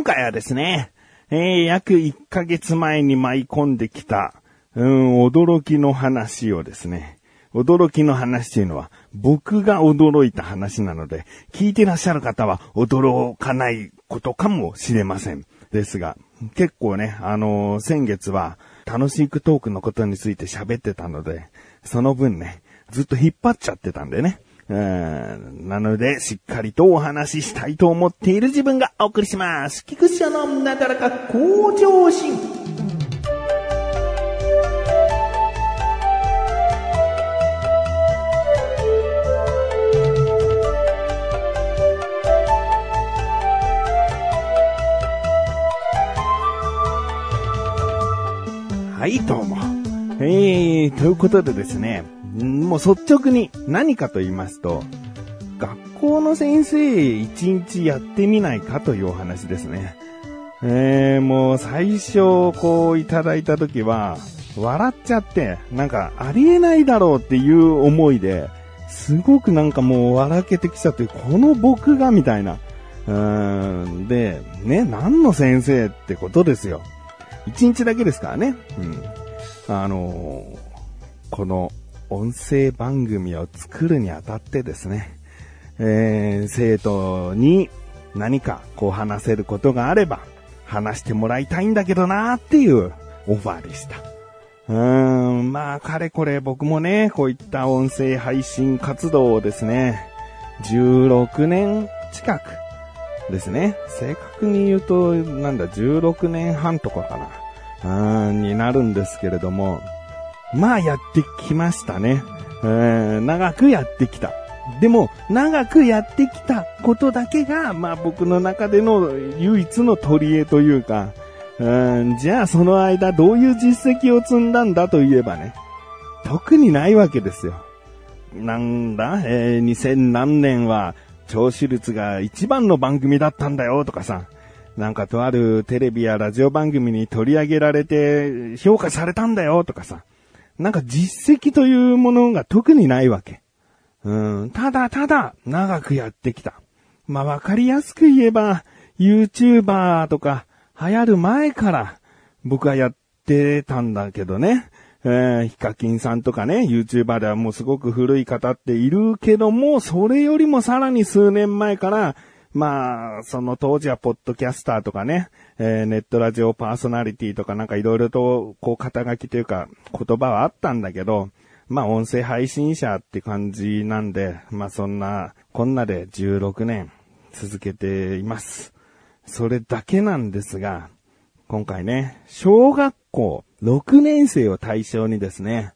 今回はですね、えー、約1ヶ月前に舞い込んできた、うん、驚きの話をですね、驚きの話というのは、僕が驚いた話なので、聞いてらっしゃる方は驚かないことかもしれません。ですが、結構ね、あのー、先月は楽しくトークのことについて喋ってたので、その分ね、ずっと引っ張っちゃってたんでね。なので、しっかりとお話ししたいと思っている自分がお送りします。菊池のなだらか向上心。はい、どうも。えー、ということでですね、もう率直に何かと言いますと、学校の先生一日やってみないかというお話ですね。えー、もう最初こういただいた時は、笑っちゃって、なんかありえないだろうっていう思いで、すごくなんかもう笑けてきちゃって、この僕がみたいな。うーん、で、ね、何の先生ってことですよ。一日だけですからね。うん。あの、この音声番組を作るにあたってですね、えー、生徒に何かこう話せることがあれば話してもらいたいんだけどなーっていうオファーでした。うーん、まあ、かれこれ僕もね、こういった音声配信活動をですね、16年近くですね。正確に言うと、なんだ、16年半とかかな。うん、になるんですけれども、まあやってきましたね。うん、長くやってきた。でも、長くやってきたことだけが、まあ僕の中での唯一の取り柄というか、うん、じゃあその間どういう実績を積んだんだといえばね、特にないわけですよ。なんだ、えー、2000何年は聴取率が一番の番組だったんだよとかさ、なんかとあるテレビやラジオ番組に取り上げられて評価されたんだよとかさ、なんか実績というものが特にないわけ。うん、ただただ長くやってきた。まあわかりやすく言えば、YouTuber とか流行る前から僕はやってたんだけどね。えー、ヒカキンさんとかね、YouTuber ではもうすごく古い方っているけども、それよりもさらに数年前から、まあ、その当時はポッドキャスターとかね、えー、ネットラジオパーソナリティとかなんかいろいろと、こう肩書きというか言葉はあったんだけど、まあ音声配信者って感じなんで、まあそんな、こんなで16年続けています。それだけなんですが、今回ね、小学校6年生を対象にですね、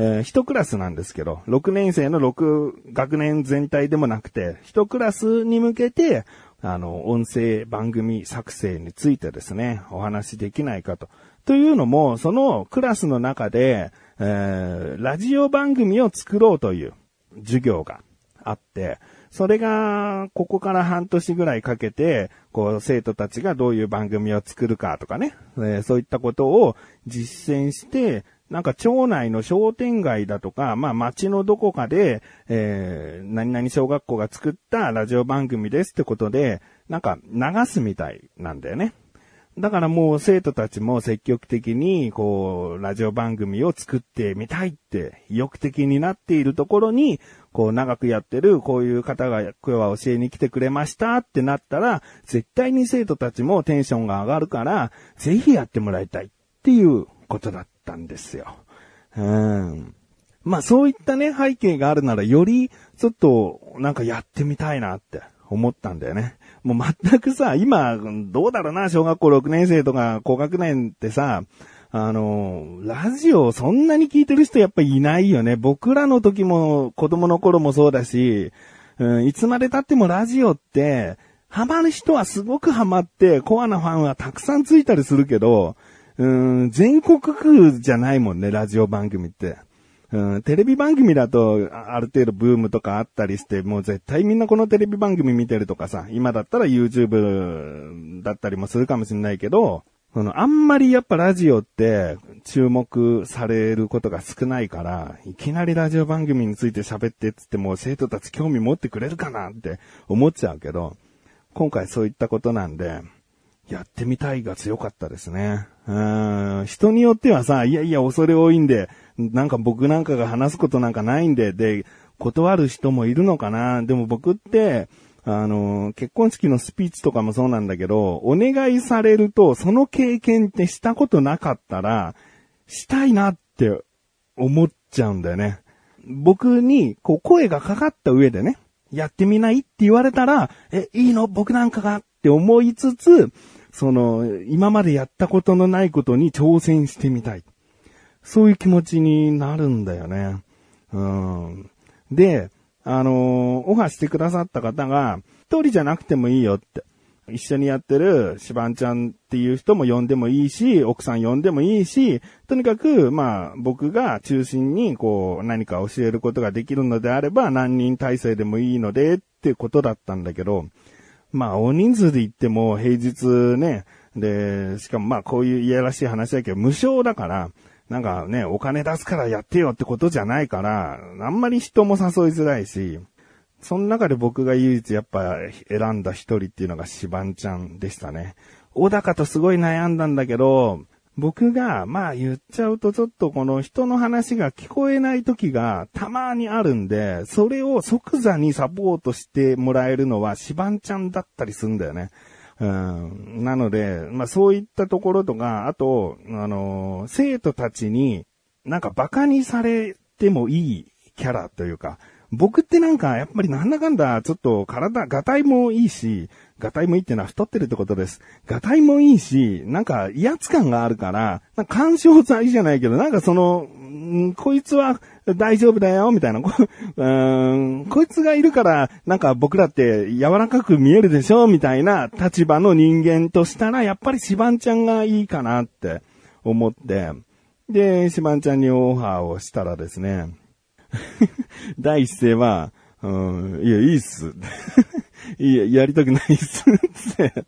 えー、一クラスなんですけど、6年生の6学年全体でもなくて、一クラスに向けて、あの、音声番組作成についてですね、お話しできないかと。というのも、そのクラスの中で、えー、ラジオ番組を作ろうという授業があって、それが、ここから半年ぐらいかけて、こう、生徒たちがどういう番組を作るかとかね、えー、そういったことを実践して、なんか町内の商店街だとか、まあ町のどこかで、えー、何々小学校が作ったラジオ番組ですってことで、なんか流すみたいなんだよね。だからもう生徒たちも積極的に、こう、ラジオ番組を作ってみたいって意欲的になっているところに、こう長くやってるこういう方が今日は教えに来てくれましたってなったら、絶対に生徒たちもテンションが上がるから、ぜひやってもらいたいっていうことだったんですよ。うん。まあそういったね、背景があるならよりちょっとなんかやってみたいなって思ったんだよね。もう全くさ、今、どうだろうな、小学校6年生とか高学年ってさ、あの、ラジオそんなに聞いてる人やっぱいないよね。僕らの時も子供の頃もそうだし、うん、いつまで経ってもラジオって、ハマる人はすごくハマって、コアなファンはたくさんついたりするけど、うん、全国区じゃないもんね、ラジオ番組って。うん、テレビ番組だと、ある程度ブームとかあったりして、もう絶対みんなこのテレビ番組見てるとかさ、今だったら YouTube だったりもするかもしれないけど、その、あんまりやっぱラジオって注目されることが少ないから、いきなりラジオ番組について喋ってっつっても生徒たち興味持ってくれるかなって思っちゃうけど、今回そういったことなんで、やってみたいが強かったですね。うん、人によってはさ、いやいや、恐れ多いんで、なんか僕なんかが話すことなんかないんで、で、断る人もいるのかな。でも僕って、あの、結婚式のスピーチとかもそうなんだけど、お願いされると、その経験ってしたことなかったら、したいなって思っちゃうんだよね。僕に、こう、声がかかった上でね、やってみないって言われたら、え、いいの？僕なんかが？って思いつつ、その、今までやったことのないことに挑戦してみたい。そういう気持ちになるんだよね。うん。で、あのー、オファーしてくださった方が、一人じゃなくてもいいよって。一緒にやってるシバンちゃんっていう人も呼んでもいいし、奥さん呼んでもいいし、とにかく、まあ、僕が中心に、こう、何か教えることができるのであれば、何人体制でもいいので、っていうことだったんだけど、まあ、大人数で行っても平日ね、で、しかもまあ、こういういやらしい話だけど、無償だから、なんかね、お金出すからやってよってことじゃないから、あんまり人も誘いづらいし、その中で僕が唯一やっぱ選んだ一人っていうのがシバンちゃんでしたね。小高とすごい悩んだんだけど、僕が、まあ言っちゃうとちょっとこの人の話が聞こえない時がたまにあるんで、それを即座にサポートしてもらえるのはシバンちゃんだったりするんだよね。うん、なので、まあそういったところとか、あと、あの、生徒たちになんか馬鹿にされてもいいキャラというか、僕ってなんか、やっぱりなんだかんだ、ちょっと体、ガタイもいいし、ガタイもいいってのは太ってるってことです。ガタイもいいし、なんか威圧感があるから、なんか干渉剤じゃないけど、なんかその、んこいつは大丈夫だよ、みたいな。こ うんこいつがいるから、なんか僕らって柔らかく見えるでしょ、みたいな立場の人間としたら、やっぱりシバンちゃんがいいかなって思って、で、シバンちゃんにオファーをしたらですね、第一声は、うん、いや、いいっす。いや、やりたくないっす。って。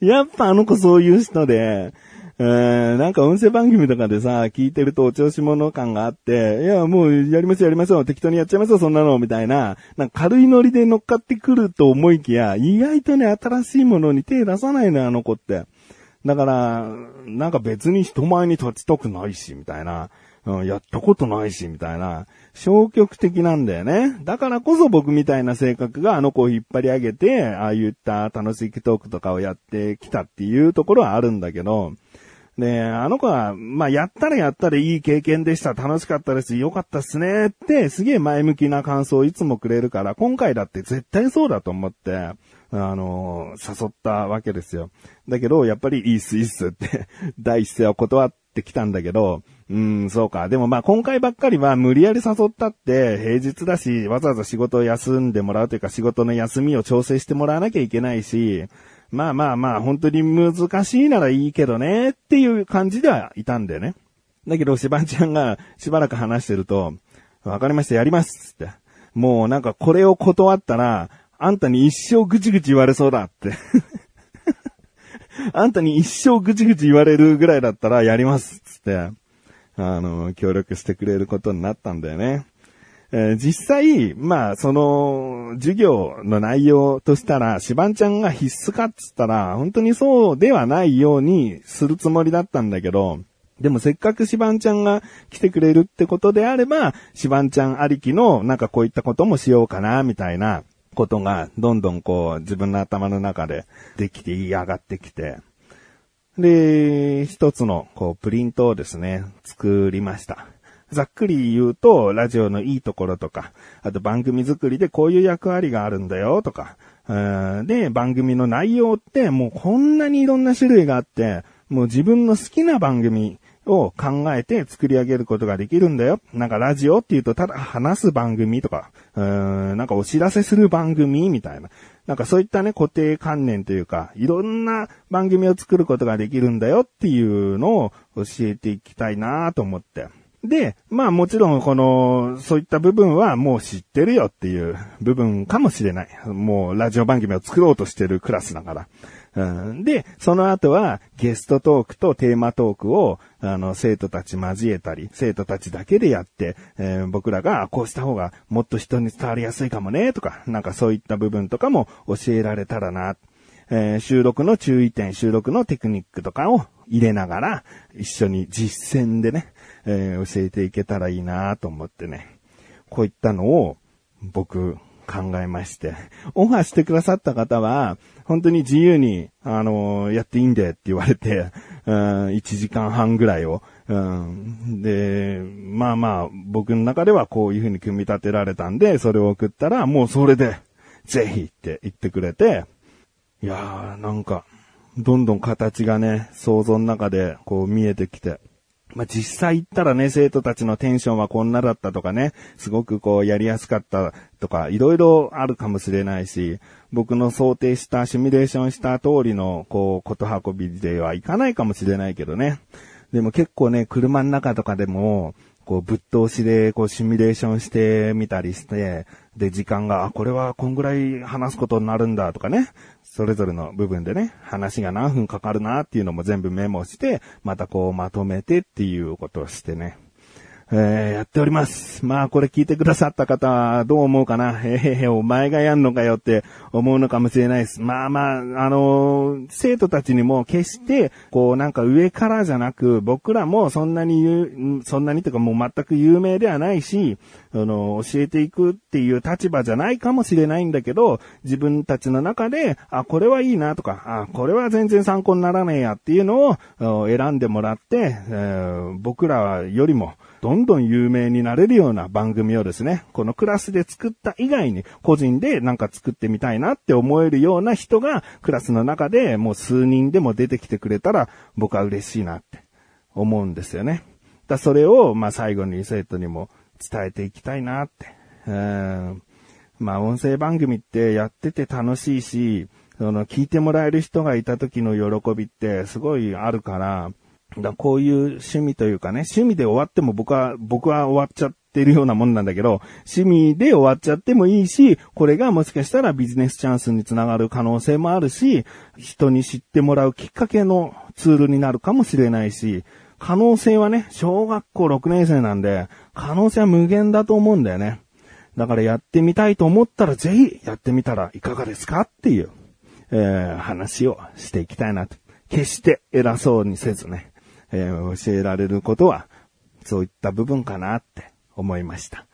やっぱあの子そういう人で、えー、なんか音声番組とかでさ、聞いてるとお調子者感があって、いや、もうやりますやりますよ、適当にやっちゃいますよ、そんなの、みたいな、なんか軽いノリで乗っかってくると思いきや、意外とね、新しいものに手出さないの、あの子って。だから、なんか別に人前に立ちたくないし、みたいな。うん、やったことないし、みたいな。消極的なんだよね。だからこそ僕みたいな性格があの子を引っ張り上げて、ああいった楽しいトークとかをやってきたっていうところはあるんだけど、で、あの子は、まあ、やったらやったらいい経験でした。楽しかったです。よかったっすね。って、すげえ前向きな感想をいつもくれるから、今回だって絶対そうだと思って、あの、誘ったわけですよ。だけど、やっぱりいいっす、いいっすって、第一声は断っってきたんだけど、うん、そうか。でもまあ今回ばっかりは無理やり誘ったって平日だし、わざわざ仕事を休んでもらうというか仕事の休みを調整してもらわなきゃいけないし、まあまあまあ本当に難しいならいいけどねっていう感じではいたんだよね。だけど、しばんちゃんがしばらく話してると、わかりました、やりますって。もうなんかこれを断ったら、あんたに一生ぐちぐち言われそうだってあんたに一生ぐちぐち言われるぐらいだったらやりますつって。あの、協力してくれることになったんだよね。えー、実際、まあ、その、授業の内容としたら、シバンちゃんが必須かっつったら、本当にそうではないようにするつもりだったんだけど、でもせっかくシバンちゃんが来てくれるってことであれば、シバンちゃんありきの、なんかこういったこともしようかな、みたいなことが、どんどんこう、自分の頭の中でできて言い上がってきて、で、一つの、こう、プリントをですね、作りました。ざっくり言うと、ラジオのいいところとか、あと番組作りでこういう役割があるんだよとか、で、番組の内容ってもうこんなにいろんな種類があって、もう自分の好きな番組を考えて作り上げることができるんだよ。なんかラジオって言うとただ話す番組とか、うーんなんかお知らせする番組みたいな。なんかそういったね、固定観念というか、いろんな番組を作ることができるんだよっていうのを教えていきたいなと思って。で、まあもちろんこの、そういった部分はもう知ってるよっていう部分かもしれない。もうラジオ番組を作ろうとしてるクラスだから。うん、で、その後はゲストトークとテーマトークを、あの、生徒たち交えたり、生徒たちだけでやって、えー、僕らがこうした方がもっと人に伝わりやすいかもね、とか、なんかそういった部分とかも教えられたらな。えー収録の注意点、収録のテクニックとかを入れながら、一緒に実践でね、えー教えていけたらいいなと思ってね。こういったのを僕考えまして。オファーしてくださった方は、本当に自由に、あのやっていいんでって言われて、うん、1時間半ぐらいを、うん、で、まあまあ、僕の中ではこういう風に組み立てられたんで、それを送ったら、もうそれで、ぜひって言ってくれて、いやー、なんか、どんどん形がね、想像の中でこう見えてきて、まあ、実際行ったらね、生徒たちのテンションはこんなだったとかね、すごくこうやりやすかったとか、いろいろあるかもしれないし、僕の想定した、シミュレーションした通りの、こう、こと運びではいかないかもしれないけどね。でも結構ね、車の中とかでも、こう、ぶっ通しで、こう、シミュレーションしてみたりして、で、時間が、あ、これはこんぐらい話すことになるんだとかね。それぞれの部分でね、話が何分かかるなっていうのも全部メモして、またこうまとめてっていうことをしてね。えー、やっております。まあこれ聞いてくださった方はどう思うかな？えへへ、お前がやんのかよって思うのかもしれないです。まあまあ、あのー生徒たちにも決して、こうなんか上からじゃなく、僕らもそんなに言う、そんなにとかもう全く有名ではないし、あの、教えていくっていう立場じゃないかもしれないんだけど、自分たちの中で、あ、これはいいなとか、あ、これは全然参考にならねえやっていうのを選んでもらって、えー僕らよりも、どんどん有名になれるような番組をですね、このクラスで作った以外に、個人でなんか作ってみたいなって思えるような人が、クラスの中でもう数人でも出てきてくれたら、僕は嬉しいなって思うんですよね。だそれを、まあ最後に生徒にも伝えていきたいなって。うんまあ音声番組ってやってて楽しいし、その聞いてもらえる人がいた時の喜びってすごいあるから、だこういう趣味というかね、趣味で終わっても僕は、僕は終わっちゃってるようなもんなんだけど、趣味で終わっちゃってもいいし、これがもしかしたらビジネスチャンスにつながる可能性もあるし、人に知ってもらうきっかけのツールになるかもしれないし、可能性はね、小学校6年生なんで、可能性は無限だと思うんだよね。だからやってみたいと思ったらぜひやってみたらいかがですかっていう、えー話をしていきたいなと。決して偉そうにせずね、えー教えられることは、そういった部分かなって思いました。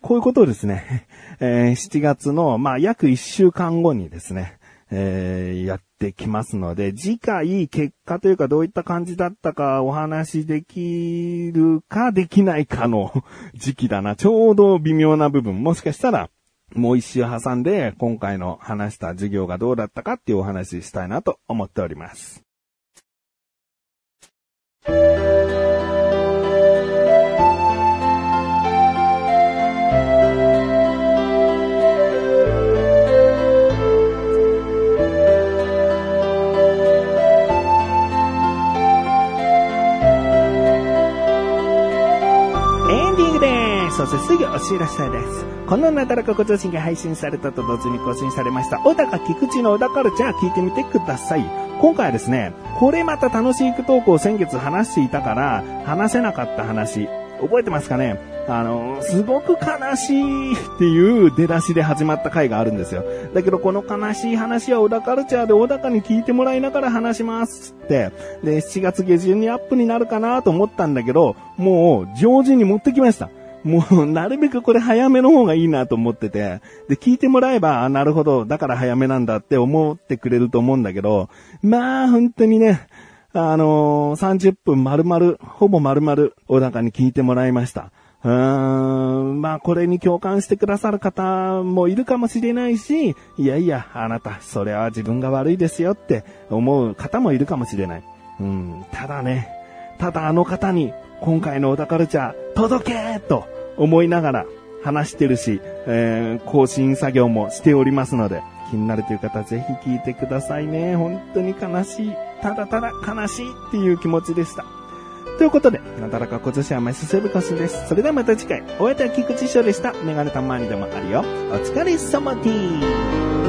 こういうことをですね、えー7月の、まあ、約1週間後にですね、えーやってきますので、次回結果というかどういった感じだったかお話しできるかできないかの 時期だな。ちょうど微妙な部分。もしかしたら、もう一周挟んで、今回の話した授業がどうだったかっていうお話ししたいなと思っております。エンそしてすぐお知らせです。このなだらかご調子が配信されたと同時に更新されました、小高菊池の小高カルチャー聞いてみてください。今回はですね、これまた楽しいトークを先月話していたから、話せなかった話、覚えてますかね？あの、すごく悲しいっていう出だしで始まった回があるんですよ。だけどこの悲しい話は小田カルチャーで小高に聞いてもらいながら話しますって。で、7月下旬にアップになるかなと思ったんだけど、もう上旬に持ってきました。もう、なるべくこれ早めの方がいいなと思ってて、で、聞いてもらえば、あなるほど、だから早めなんだって思ってくれると思うんだけど、まあ、本当にね、あのー30分丸々、ほぼ丸々、小高に聞いてもらいました。うーん、まあこれに共感してくださる方もいるかもしれないし、いやいや、あなた、それは自分が悪いですよって思う方もいるかもしれない。うん、ただね、ただあの方に、今回の小田カルチャー、届けと思いながら話してるし、えー更新作業もしておりますので、気になるという方ぜひ聞いてくださいね。本当に悲しい。ただただ悲しいっていう気持ちでした。ということで、なだらか今年はメスセブコスです。それではまた次回、お会いいたい菊池翔でした。メガネたまにでもあるよ。お疲れ様です。